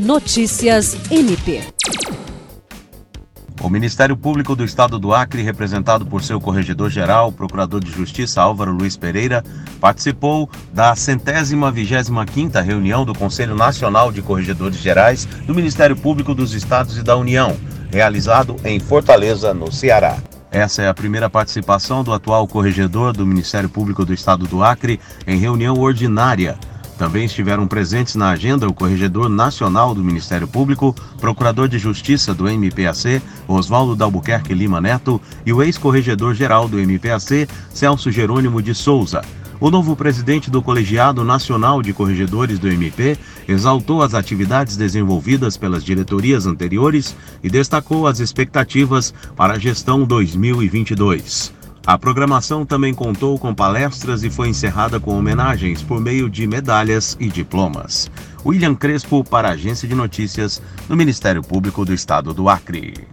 Notícias MP. O Ministério Público do Estado do Acre, representado por seu corregedor-geral, Procurador de Justiça Álvaro Luiz Pereira, participou da centésima vigésima quinta reunião do Conselho Nacional de Corregedores Gerais do Ministério Público dos Estados e da União, realizado em Fortaleza, no Ceará. Essa é a primeira participação do atual corregedor do Ministério Público do Estado do Acre em reunião ordinária também estiveram presentes na agenda o Corregedor Nacional do Ministério Público, Procurador de Justiça do MPAC, Oswaldo Dalbuquerque Lima Neto, e o ex-corregedor-geral do MPAC, Celso Jerônimo de Souza. O novo presidente do Colegiado Nacional de Corregedores do MP exaltou as atividades desenvolvidas pelas diretorias anteriores e destacou as expectativas para a gestão 2022. A programação também contou com palestras e foi encerrada com homenagens por meio de medalhas e diplomas. William Crespo para a Agência de Notícias do Ministério Público do Estado do Acre.